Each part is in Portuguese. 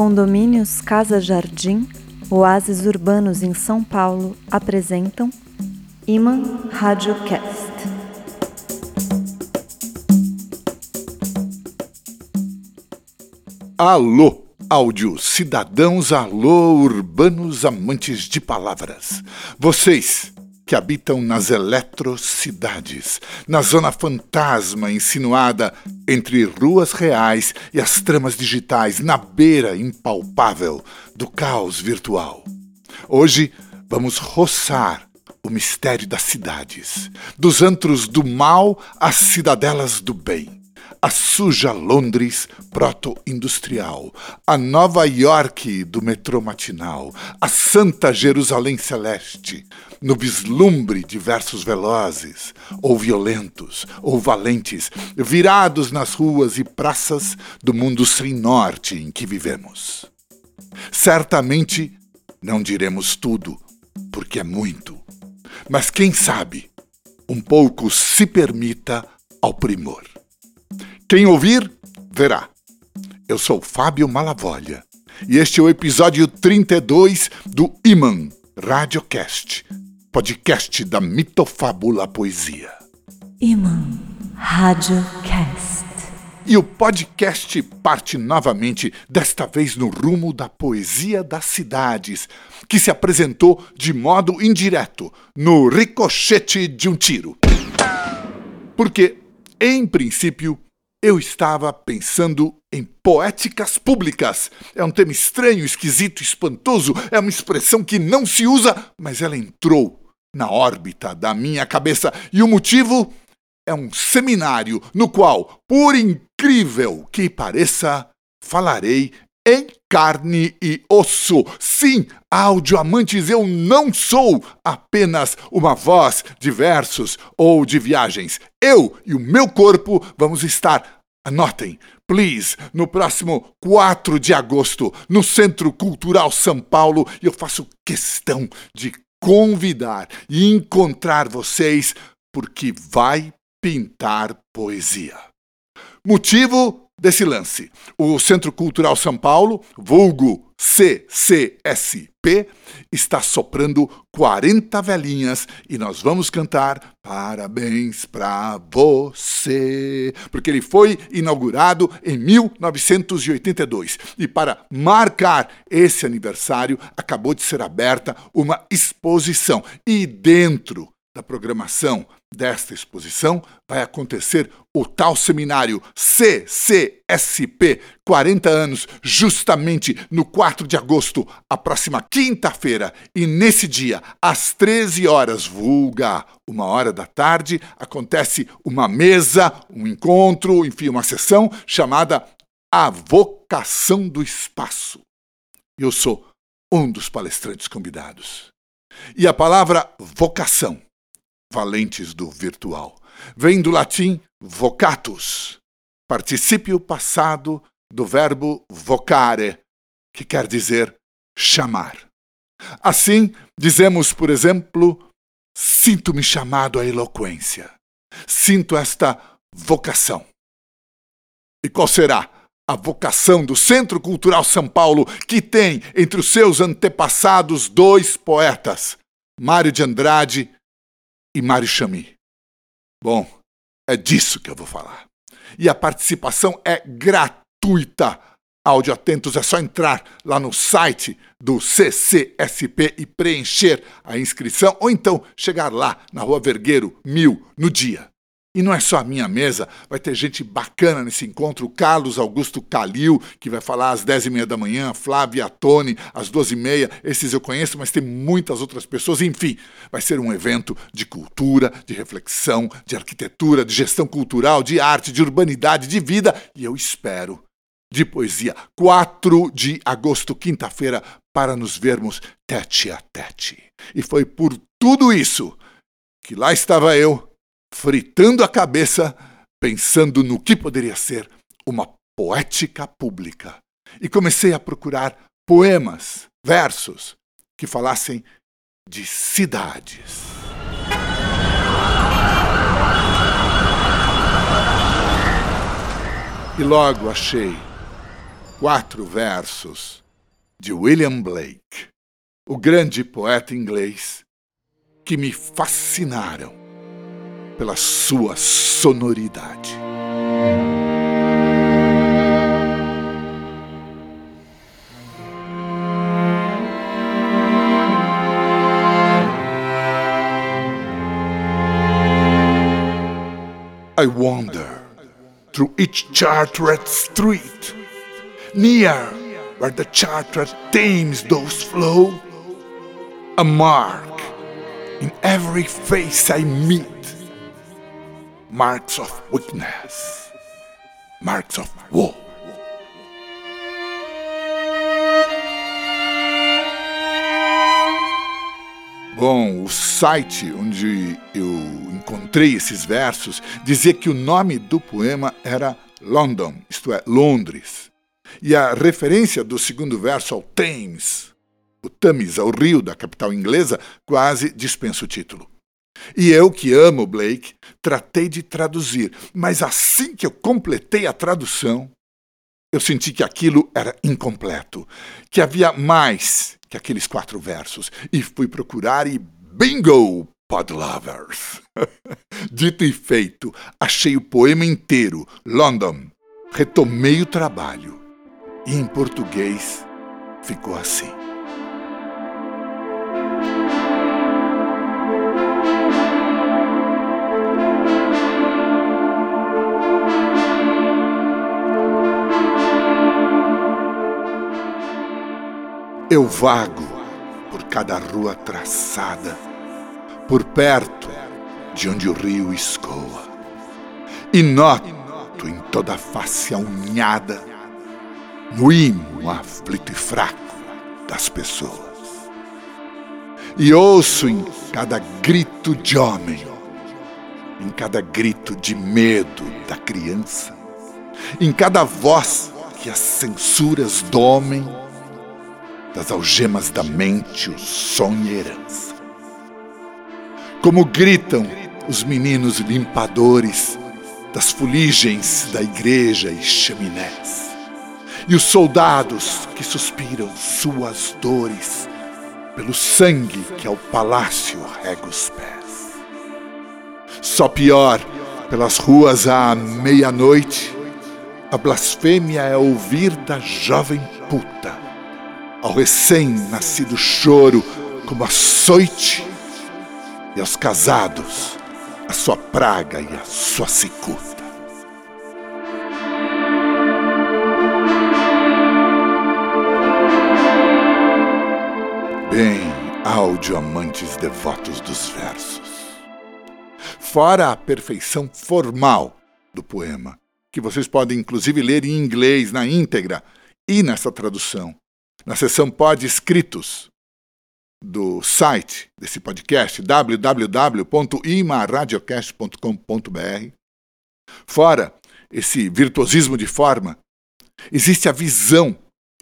Condomínios Casa Jardim, oásis urbanos em São Paulo apresentam Iman Radiocast. Alô, áudio cidadãos, alô, urbanos amantes de palavras. Vocês que habitam nas eletrocidades, na zona fantasma insinuada entre ruas reais e as tramas digitais, na beira impalpável do caos virtual. Hoje vamos roçar o mistério das cidades, dos antros do mal às cidadelas do bem a suja Londres proto-industrial, a Nova York do metrô matinal, a Santa Jerusalém Celeste, no vislumbre de versos velozes, ou violentos, ou valentes, virados nas ruas e praças do mundo sem norte em que vivemos. Certamente não diremos tudo, porque é muito, mas quem sabe, um pouco se permita ao primor. Quem ouvir, verá. Eu sou Fábio Malavolha e este é o episódio 32 do Iman Radiocast, podcast da mitofábula poesia. Iman Radiocast. E o podcast parte novamente, desta vez no rumo da poesia das cidades, que se apresentou de modo indireto, no ricochete de um tiro. Porque, em princípio, eu estava pensando em poéticas públicas. É um tema estranho, esquisito, espantoso. É uma expressão que não se usa, mas ela entrou na órbita da minha cabeça. E o motivo é um seminário no qual, por incrível que pareça, falarei em carne e osso. Sim, audioamantes, eu não sou apenas uma voz de versos ou de viagens. Eu e o meu corpo vamos estar, anotem, please, no próximo 4 de agosto, no Centro Cultural São Paulo, eu faço questão de convidar e encontrar vocês porque vai pintar poesia. Motivo desse lance. O Centro Cultural São Paulo, vulgo CCSP, está soprando 40 velhinhas e nós vamos cantar Parabéns pra você, porque ele foi inaugurado em 1982 e para marcar esse aniversário acabou de ser aberta uma exposição e dentro da programação desta exposição vai acontecer o tal seminário CCSP 40 anos, justamente no 4 de agosto, a próxima quinta-feira. E nesse dia, às 13 horas, vulga, uma hora da tarde, acontece uma mesa, um encontro, enfim, uma sessão chamada A Vocação do Espaço. Eu sou um dos palestrantes convidados. E a palavra vocação valentes do virtual. Vem do latim vocatus, particípio passado do verbo vocare, que quer dizer chamar. Assim, dizemos, por exemplo, sinto-me chamado à eloquência. Sinto esta vocação. E qual será a vocação do Centro Cultural São Paulo, que tem entre os seus antepassados dois poetas, Mário de Andrade e Mário Chami. Bom, é disso que eu vou falar. E a participação é gratuita. Áudio Atentos é só entrar lá no site do CCSP e preencher a inscrição, ou então chegar lá na Rua Vergueiro, mil, no dia. E não é só a minha mesa, vai ter gente bacana nesse encontro. Carlos Augusto Calil, que vai falar às 10h30 da manhã, Flávia Tone, às 12h30. Esses eu conheço, mas tem muitas outras pessoas. Enfim, vai ser um evento de cultura, de reflexão, de arquitetura, de gestão cultural, de arte, de urbanidade, de vida. E eu espero de poesia. 4 de agosto, quinta-feira, para nos vermos tete a tete. E foi por tudo isso que lá estava eu fritando a cabeça, pensando no que poderia ser uma poética pública. E comecei a procurar poemas, versos que falassem de cidades. E logo achei quatro versos de William Blake, o grande poeta inglês, que me fascinaram pela sua sonoridade. I wander through each chartered street, near where the chartered Thames does flow. A mark in every face I meet, marks of weakness, marks of woe. Bom, o site onde eu encontrei esses versos dizia que o nome do poema era London, isto é, Londres. E a referência do segundo verso ao Thames, o Thames, ao rio da capital inglesa, quase dispensa o título. E eu, que amo Blake, tratei de traduzir, mas assim que eu completei a tradução, eu senti que aquilo era incompleto, que havia mais que aqueles quatro versos, e fui procurar e bingo, podlovers! Dito e feito, achei o poema inteiro, London. Retomei o trabalho e em português ficou assim. Eu vago por cada rua traçada, por perto de onde o rio escoa, e noto em toda a face unhada, no imo aflito e fraco das pessoas. E ouço em cada grito de homem, em cada grito de medo da criança, em cada voz que as censuras domem, das algemas da mente o sonho e herança. Como gritam os meninos limpadores das fuligens da igreja e chaminés, e os soldados que suspiram suas dores pelo sangue que ao palácio rega os pés. Só pior, pelas ruas à meia-noite, a blasfêmia é ouvir da jovem puta ao recém-nascido choro como açoite, e aos casados a sua praga e a sua cicuta. Bem, áudio amantes devotos dos versos. Fora a perfeição formal do poema, que vocês podem inclusive ler em inglês na íntegra e nessa tradução na seção Pod Escritos do site desse podcast, www.imaradiocast.com.br. Fora esse virtuosismo de forma, existe a visão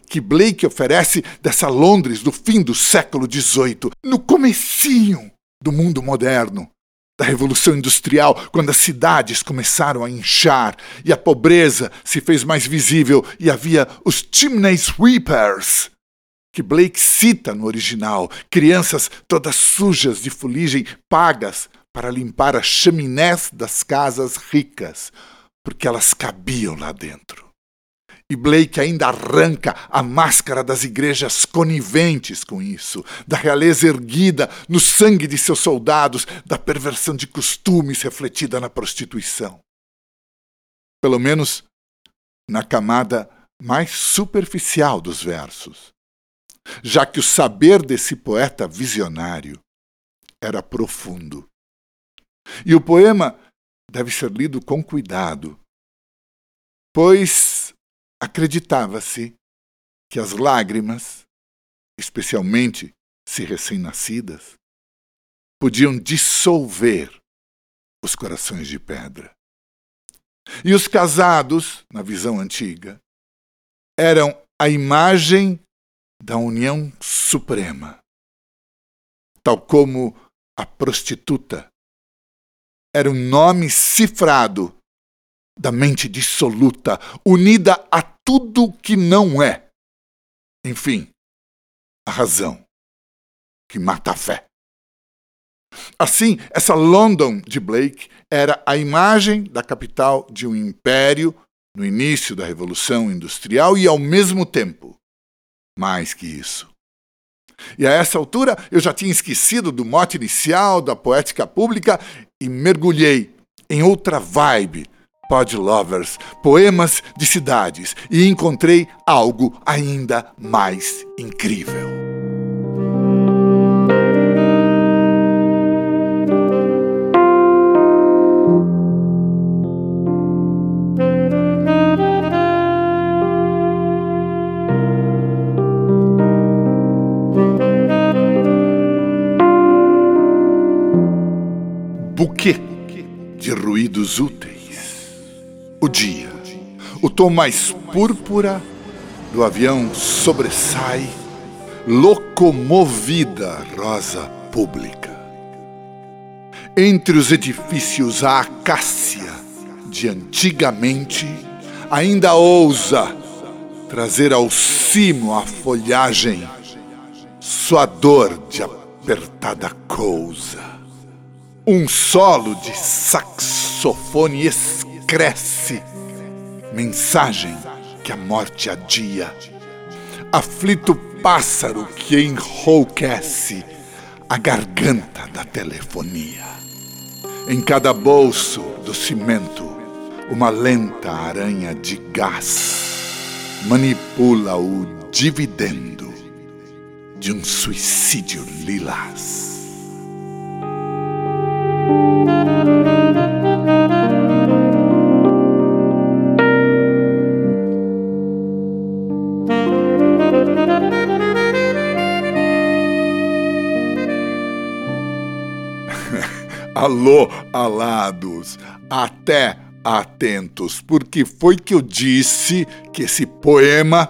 que Blake oferece dessa Londres do fim do século XVIII, no comecinho do mundo moderno, da Revolução Industrial, quando as cidades começaram a inchar e a pobreza se fez mais visível e havia os chimney sweepers, que Blake cita no original, crianças todas sujas de fuligem, pagas para limpar as chaminés das casas ricas, porque elas cabiam lá dentro. E Blake ainda arranca a máscara das igrejas coniventes com isso, da realeza erguida no sangue de seus soldados, da perversão de costumes refletida na prostituição. Pelo menos na camada mais superficial dos versos, já que o saber desse poeta visionário era profundo. E o poema deve ser lido com cuidado, pois acreditava-se que as lágrimas, especialmente se recém-nascidas, podiam dissolver os corações de pedra. E os casados, na visão antiga, eram a imagem da união suprema, tal como a prostituta era um nome cifrado da mente dissoluta, unida a tudo que não é. Enfim, a razão que mata a fé. Assim, essa London de Blake era a imagem da capital de um império no início da Revolução Industrial e, ao mesmo tempo, mais que isso. E a essa altura eu já tinha esquecido do mote inicial da poética pública e mergulhei em outra vibe, pod lovers, poemas de cidades, e encontrei algo ainda mais incrível. O dia, o tom mais púrpura do avião sobressai, locomovida rosa pública. Entre os edifícios a acácia de antigamente ainda ousa trazer ao cimo a folhagem, sua dor de apertada cousa um solo de saxofone excresce, mensagem que a morte adia. Aflito pássaro que enrouquece a garganta da telefonia. Em cada bolso do cimento, uma lenta aranha de gás manipula o dividendo de um suicídio lilás. Alô, alados, até atentos, porque foi que eu disse que esse poema,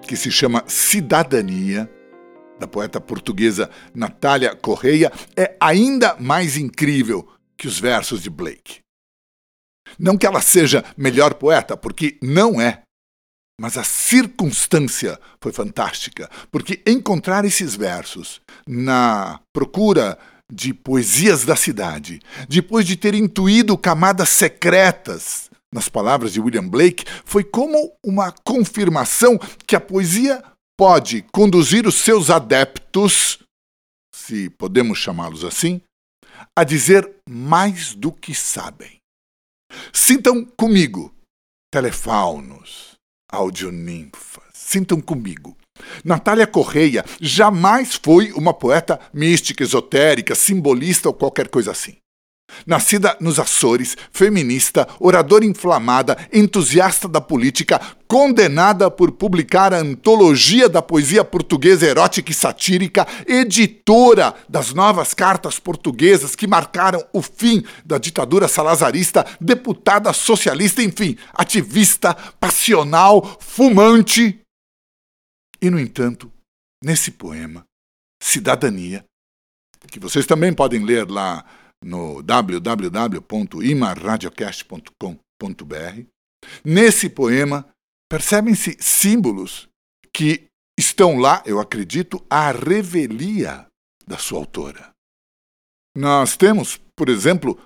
que se chama Cidadania, da poeta portuguesa Natália Correia, é ainda mais incrível que os versos de Blake. Não que ela seja melhor poeta, porque não é. Mas a circunstância foi fantástica, porque encontrar esses versos na procura de poesias da cidade, depois de ter intuído camadas secretas nas palavras de William Blake, foi como uma confirmação que a poesia pode conduzir os seus adeptos, se podemos chamá-los assim, a dizer mais do que sabem. Sintam comigo, telefaunos, audioninfas, sintam comigo. Natália Correia jamais foi uma poeta mística, esotérica, simbolista ou qualquer coisa assim. Nascida nos Açores, feminista, oradora inflamada, entusiasta da política, condenada por publicar a antologia da poesia portuguesa erótica e satírica, editora das novas cartas portuguesas que marcaram o fim da ditadura salazarista, deputada socialista, enfim, ativista, passional, fumante. E, no entanto, nesse poema, Cidadania, que vocês também podem ler lá no www.imaradiocast.com.br. Nesse poema, percebem-se símbolos que estão lá, eu acredito, à revelia da sua autora. Nós temos, por exemplo,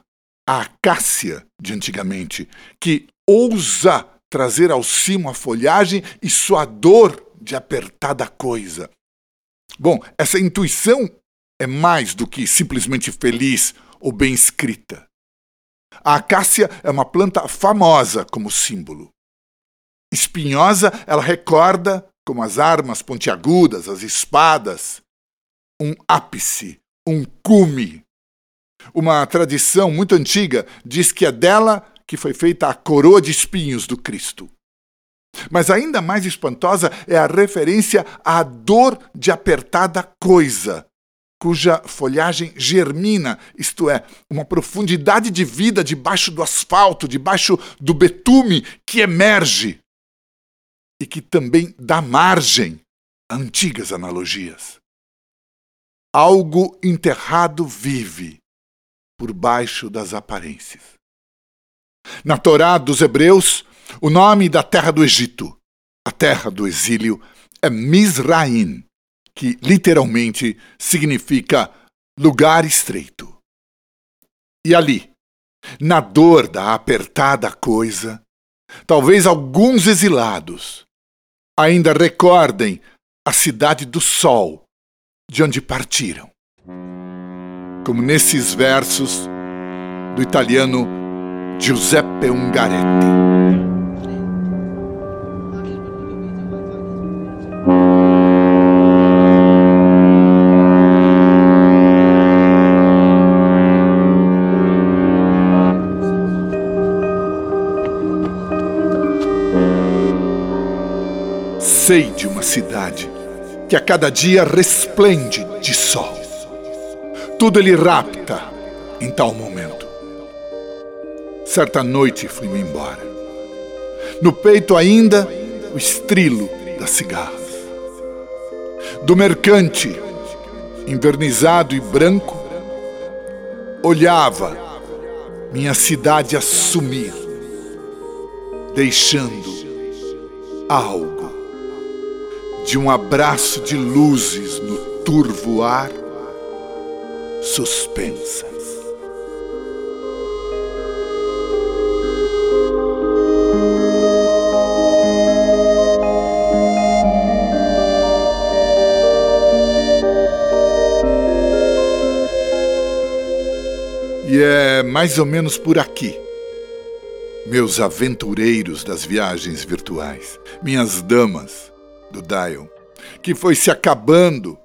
a acácia de antigamente, que ousa trazer ao cimo a folhagem e sua dor de apertada coisa. Bom, essa intuição é mais do que simplesmente feliz ou bem escrita. A acácia é uma planta famosa como símbolo. Espinhosa, ela recorda, como as armas pontiagudas, as espadas, um ápice, um cume. Uma tradição muito antiga diz que é dela que foi feita a coroa de espinhos do Cristo. Mas ainda mais espantosa é a referência à dor de apertada coisa, cuja folhagem germina, isto é, uma profundidade de vida debaixo do asfalto, debaixo do betume que emerge e que também dá margem a antigas analogias. Algo enterrado vive por baixo das aparências. Na Torá dos Hebreus, o nome da terra do Egito, a terra do exílio, é Mizraim, que literalmente significa lugar estreito. E ali, na dor da apertada coisa, talvez alguns exilados ainda recordem a cidade do sol de onde partiram. Como nesses versos do italiano Giuseppe Ungaretti. Sei de uma cidade que a cada dia resplende de sol. Tudo ele rapta em tal momento. Certa noite fui-me embora. No peito ainda o estrilo das cigarras. Do mercante, invernizado e branco, olhava minha cidade a sumir, deixando algo de um abraço de luzes no turvo ar, suspensas. E é mais ou menos por aqui meus aventureiros das viagens virtuais, minhas damas, do Dial, que foi se acabando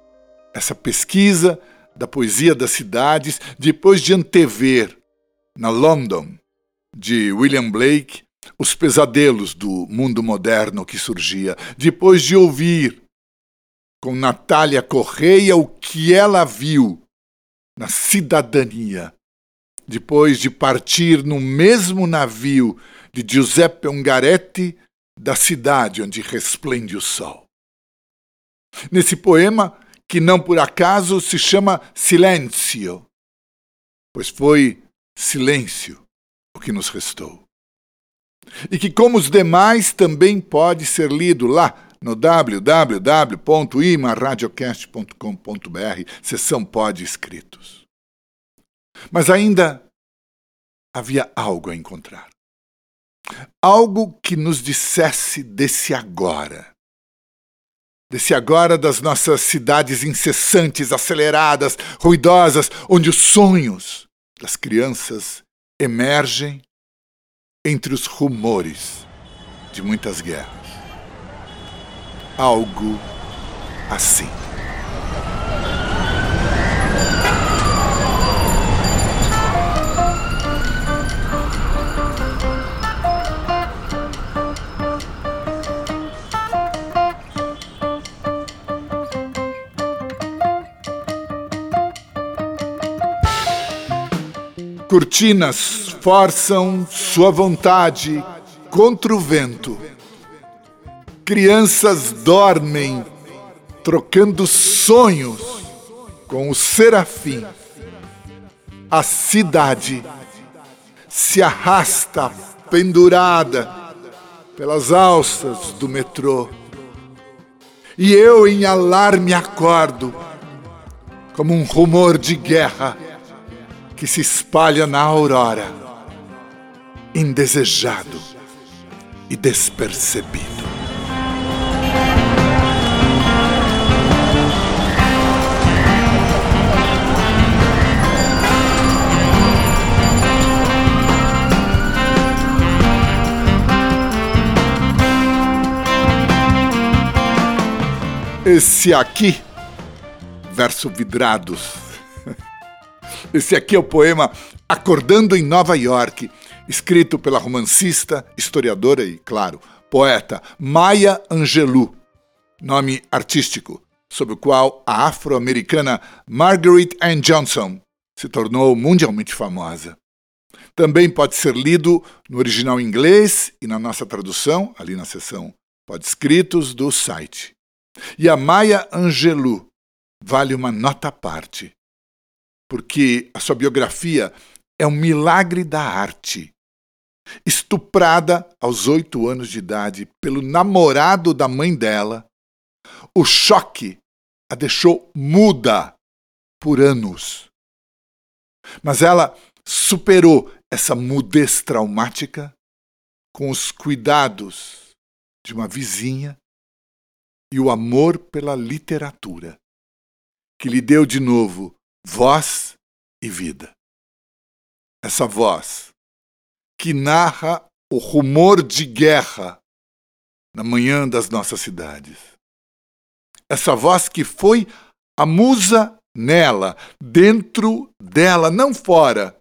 essa pesquisa da poesia das cidades depois de antever na London de William Blake os pesadelos do mundo moderno que surgia, depois de ouvir com Natália Correia o que ela viu na cidadania, depois de partir no mesmo navio de Giuseppe Ungaretti da cidade onde resplende o sol. Nesse poema, que não por acaso se chama Silêncio, pois foi silêncio o que nos restou. E que, como os demais, também pode ser lido lá no www.imaradiocast.com.br, seção Pode Escritos. Mas ainda havia algo a encontrar. Algo que nos dissesse desse agora. Desse agora das nossas cidades incessantes, aceleradas, ruidosas, onde os sonhos das crianças emergem entre os rumores de muitas guerras. Algo assim. Cortinas forçam sua vontade contra o vento. Crianças dormem, trocando sonhos com o serafim. A cidade se arrasta pendurada pelas alças do metrô. E eu, em alarme, acordo como um rumor de guerra que se espalha na aurora, indesejado e despercebido. Esse aqui, verso vidrados esse aqui é o poema Acordando em Nova York, escrito pela romancista, historiadora e, claro, poeta Maya Angelou, nome artístico, sob o qual a afro-americana Margaret Ann Johnson se tornou mundialmente famosa. Também pode ser lido no original inglês e na nossa tradução, ali na seção Pode Escritos do site. E a Maya Angelou vale uma nota à parte porque a sua biografia é um milagre da arte. estuprada aos oito anos de idade pelo namorado da mãe dela, o choque a deixou muda por anos. Mas ela superou essa mudez traumática com os cuidados de uma vizinha e o amor pela literatura, que lhe deu de novo voz e vida. Essa voz que narra o rumor de guerra na manhã das nossas cidades. Essa voz que foi a musa nela, dentro dela, não fora,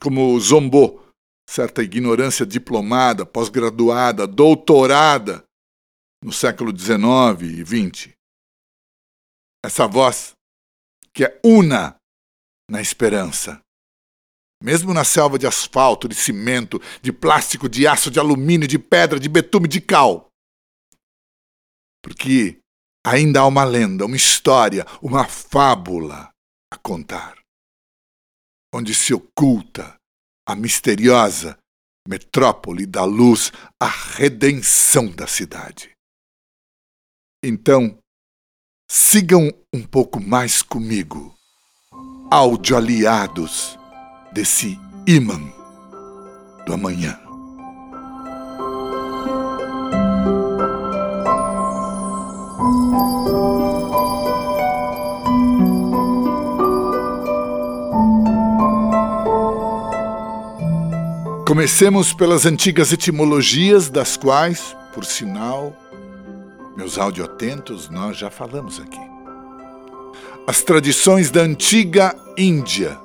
como zombou certa ignorância diplomada, pós-graduada, doutorada no século XIX e XX. Essa voz que é una na esperança. Mesmo na selva de asfalto, de cimento, de plástico, de aço, de alumínio, de pedra, de betume, de cal. Porque ainda há uma lenda, uma história, uma fábula a contar, onde se oculta a misteriosa metrópole da luz, a redenção da cidade. Então, sigam um pouco mais comigo, áudio aliados desse imã do amanhã. Comecemos pelas antigas etimologias, das quais, por sinal, meus audioatentos, nós já falamos aqui. As tradições da antiga Índia,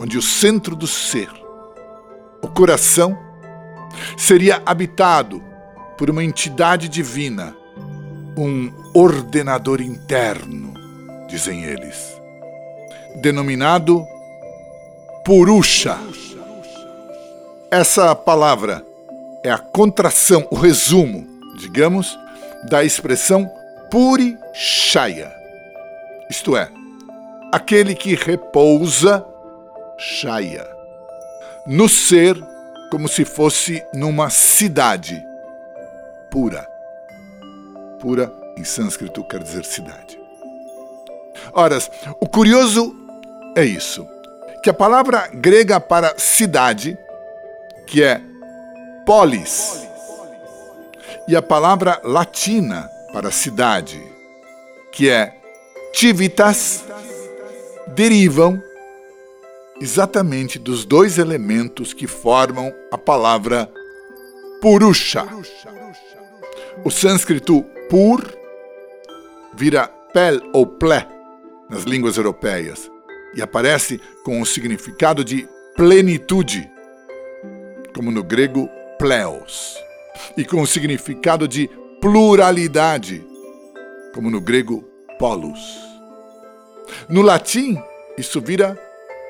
onde o centro do ser, o coração, seria habitado por uma entidade divina, um ordenador interno, dizem eles, denominado Purusha essa palavra é a contração, o resumo, digamos, da expressão puri shaya, isto é, aquele que repousa shaya, no ser como se fosse numa cidade pura. Pura em sânscrito quer dizer cidade. Ora, o curioso é isso, que a palavra grega para cidade que é polis, e a palavra latina para cidade, que é civitas, derivam exatamente dos dois elementos que formam a palavra purusha. O sânscrito pur vira pel ou ple nas línguas europeias e aparece com o significado de plenitude como no grego pleos, e com o significado de pluralidade, como no grego polos. No latim, isso vira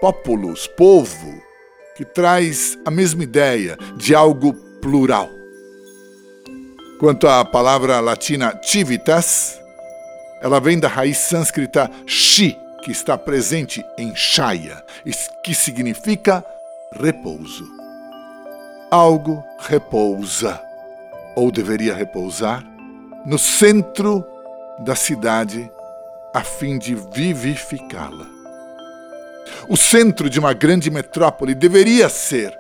populus, povo, que traz a mesma ideia de algo plural. Quanto à palavra latina civitas, ela vem da raiz sânscrita shi, que está presente em shaya, que significa repouso algo repousa, ou deveria repousar, no centro da cidade a fim de vivificá-la. O centro de uma grande metrópole deveria ser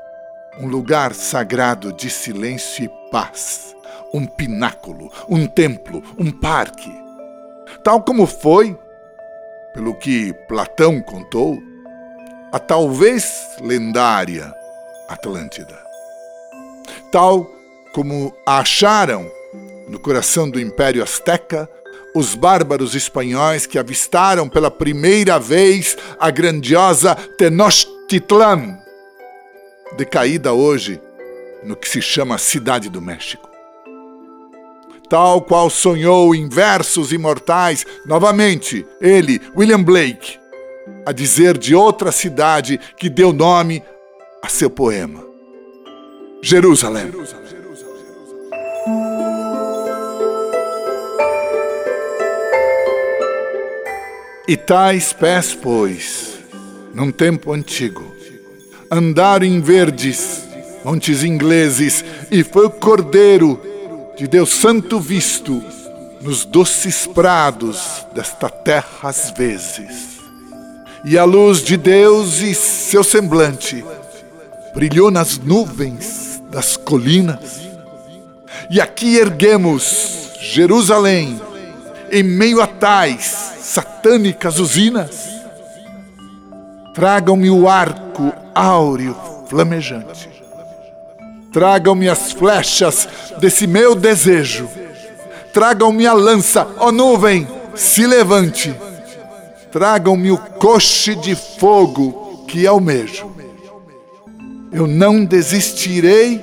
um lugar sagrado de silêncio e paz, um pináculo, um templo, um parque. Tal como foi, pelo que Platão contou, a talvez lendária Atlântida tal como a acharam no coração do Império Azteca os bárbaros espanhóis que avistaram pela primeira vez a grandiosa Tenochtitlan, decaída hoje no que se chama Cidade do México. Tal qual sonhou em versos imortais, novamente, ele, William Blake, a dizer de outra cidade que deu nome a seu poema. Jerusalém. E tais pés, pois, num tempo antigo, andaram em verdes montes ingleses, e foi o Cordeiro de Deus Santo visto nos doces prados desta terra às vezes. E a luz de Deus e seu semblante brilhou nas nuvens das colinas. E aqui erguemos Jerusalém em meio a tais satânicas usinas. Tragam-me o arco áureo flamejante. Tragam-me as flechas desse meu desejo. Tragam-me a lança, ó nuvem, se levante. Tragam-me o coche de fogo que almejo. Eu não desistirei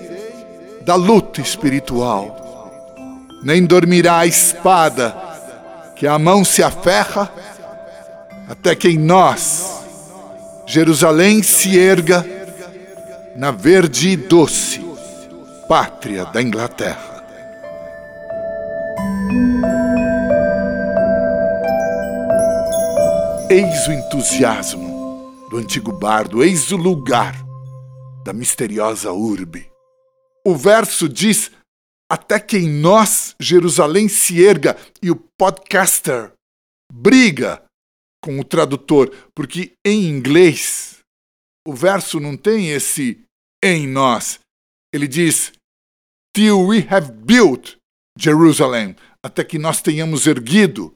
da luta espiritual, nem dormirá a espada que a mão se aferra, até que em nós Jerusalém se erga na verde e doce pátria da Inglaterra. Eis o entusiasmo do antigo bardo, eis o lugar da misteriosa urbe. O verso diz: Até que em nós Jerusalém se erga, e o podcaster briga com o tradutor, porque em inglês o verso não tem esse em nós. Ele diz: Till we have built Jerusalem, até que nós tenhamos erguido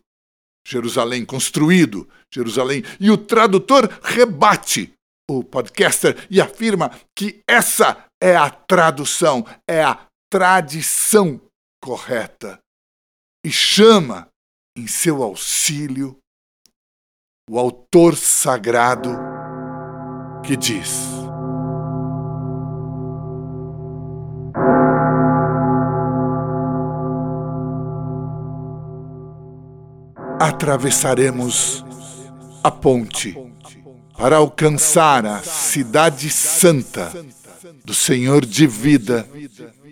Jerusalém, construído Jerusalém. E o tradutor rebate o podcaster e afirma que essa é a tradução, é a tradição correta. E chama em seu auxílio o autor sagrado que diz: Atravessaremos a ponte para alcançar a cidade santa do Senhor de vida,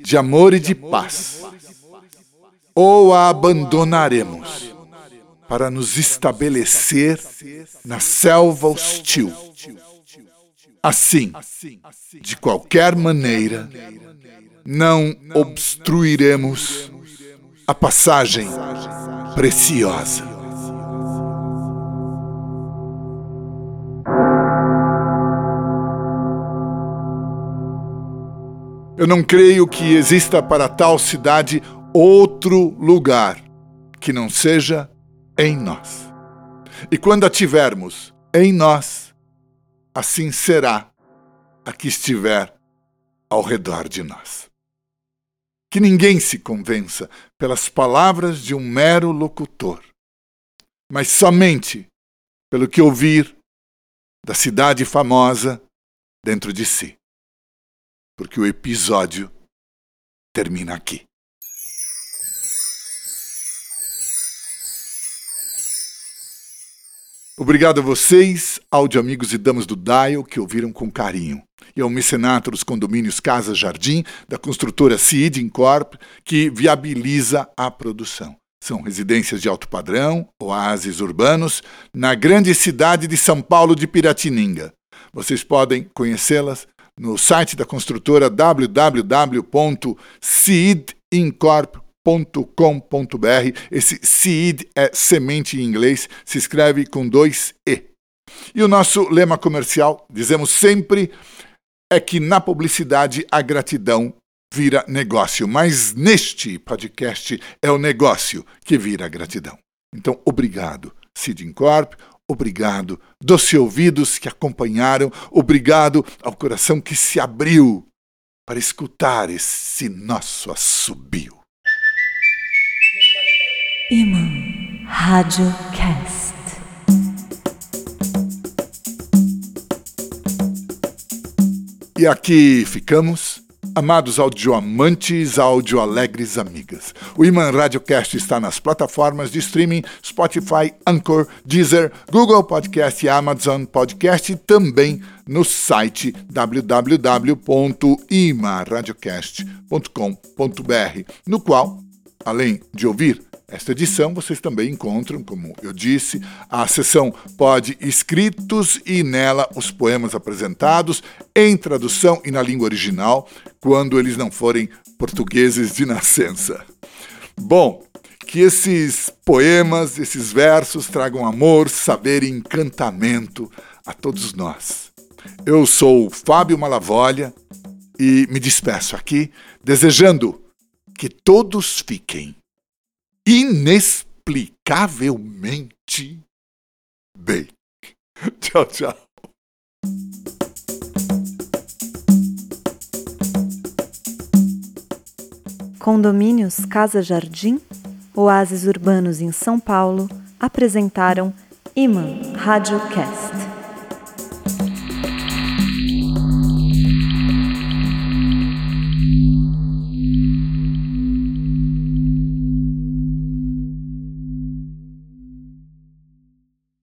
de amor e de paz. Ou a abandonaremos para nos estabelecer na selva hostil. Assim, de qualquer maneira, não obstruiremos a passagem preciosa. Eu não creio que exista para tal cidade outro lugar que não seja em nós. E quando a tivermos em nós, assim será a que estiver ao redor de nós. Que ninguém se convença pelas palavras de um mero locutor, mas somente pelo que ouvir da cidade famosa dentro de si. Porque o episódio termina aqui. Obrigado a vocês, áudio amigos e damas do Dial, que ouviram com carinho. E ao mecenato dos condomínios Casa Jardim, da construtora Cid Incorp, que viabiliza a produção. São residências de alto padrão, oásis urbanos, na grande cidade de São Paulo de Piratininga. Vocês podem conhecê-las no site da construtora www.cidincorp.com seed.com.br. Esse seed é semente em inglês, se escreve com dois E. E o nosso lema comercial, dizemos sempre, é que na publicidade a gratidão vira negócio, mas neste podcast é o negócio que vira gratidão. Então, obrigado, Seed Corp, obrigado, doce ouvidos que acompanharam, obrigado ao coração que se abriu para escutar esse nosso assobio. Imã Rádio Cast. E aqui ficamos, amados audioamantes, audioalegres amigas. O Iman Radiocast está nas plataformas de streaming Spotify, Anchor, Deezer, Google Podcast e Amazon Podcast e também no site www.imaradiocast.com.br, no qual, além de ouvir Esta edição vocês também encontram, como eu disse, a seção Pode Escritos e nela os poemas apresentados em tradução e na língua original, quando eles não forem portugueses de nascença. Bom, que esses poemas, esses versos tragam amor, saber e encantamento a todos nós. Eu sou Fábio Malavolha e me despeço aqui desejando que todos fiquem inexplicavelmente bem. Tchau, tchau. Condomínios Casa Jardim, oásis urbanos em São Paulo, apresentaram Imã Rádio Cast.